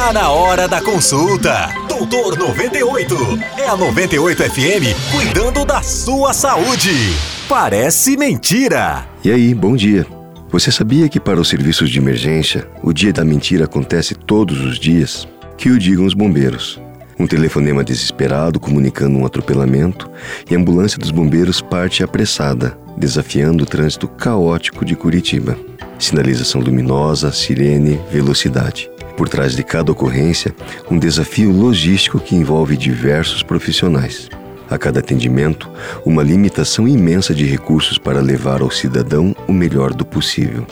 Tá na hora da consulta. Doutor 98. É a 98 FM cuidando da sua saúde. Parece mentira. E aí, bom dia. Você sabia que para os serviços de emergência, o dia da mentira acontece todos os dias? Que o digam os bombeiros. Um telefonema desesperado comunicando um atropelamento e a ambulância dos bombeiros parte apressada, desafiando o trânsito caótico de Curitiba. Sinalização luminosa, sirene, velocidade. Por trás de cada ocorrência, um desafio logístico que envolve diversos profissionais. A cada atendimento, uma limitação imensa de recursos para levar ao cidadão o melhor do possível.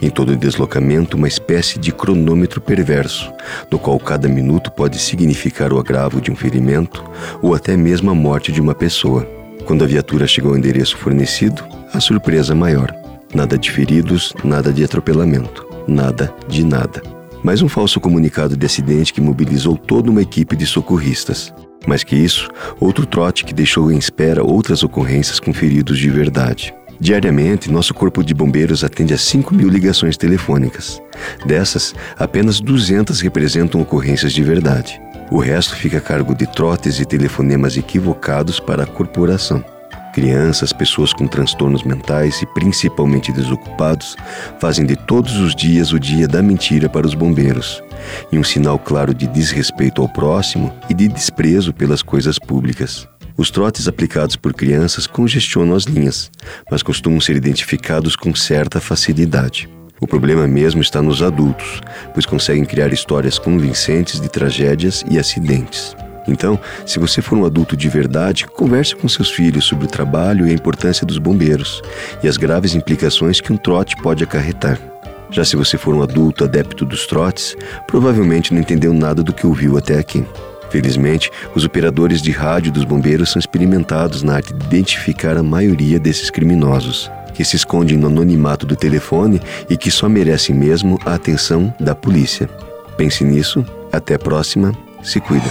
Em todo deslocamento, uma espécie de cronômetro perverso, no qual cada minuto pode significar o agravo de um ferimento ou até mesmo a morte de uma pessoa. Quando a viatura chega ao endereço fornecido, a surpresa maior. Nada de feridos, nada de atropelamento, nada de nada. Mais um falso comunicado de acidente que mobilizou toda uma equipe de socorristas. Mais que isso, outro trote que deixou em espera outras ocorrências com feridos de verdade. Diariamente, nosso corpo de bombeiros atende a 5 mil ligações telefônicas. Dessas, apenas 200 representam ocorrências de verdade. O resto fica a cargo de trotes e telefonemas equivocados para a corporação. Crianças, pessoas com transtornos mentais e principalmente desocupados fazem de todos os dias o dia da mentira para os bombeiros, e um sinal claro de desrespeito ao próximo e de desprezo pelas coisas públicas. Os trotes aplicados por crianças congestionam as linhas, mas costumam ser identificados com certa facilidade. O problema mesmo está nos adultos, pois conseguem criar histórias convincentes de tragédias e acidentes. Então, se você for um adulto de verdade, converse com seus filhos sobre o trabalho e a importância dos bombeiros e as graves implicações que um trote pode acarretar. Já se você for um adulto adepto dos trotes, provavelmente não entendeu nada do que ouviu até aqui. Felizmente, os operadores de rádio dos bombeiros são experimentados na arte de identificar a maioria desses criminosos, que se escondem no anonimato do telefone e que só merecem mesmo a atenção da polícia. Pense nisso, até a próxima, se cuida.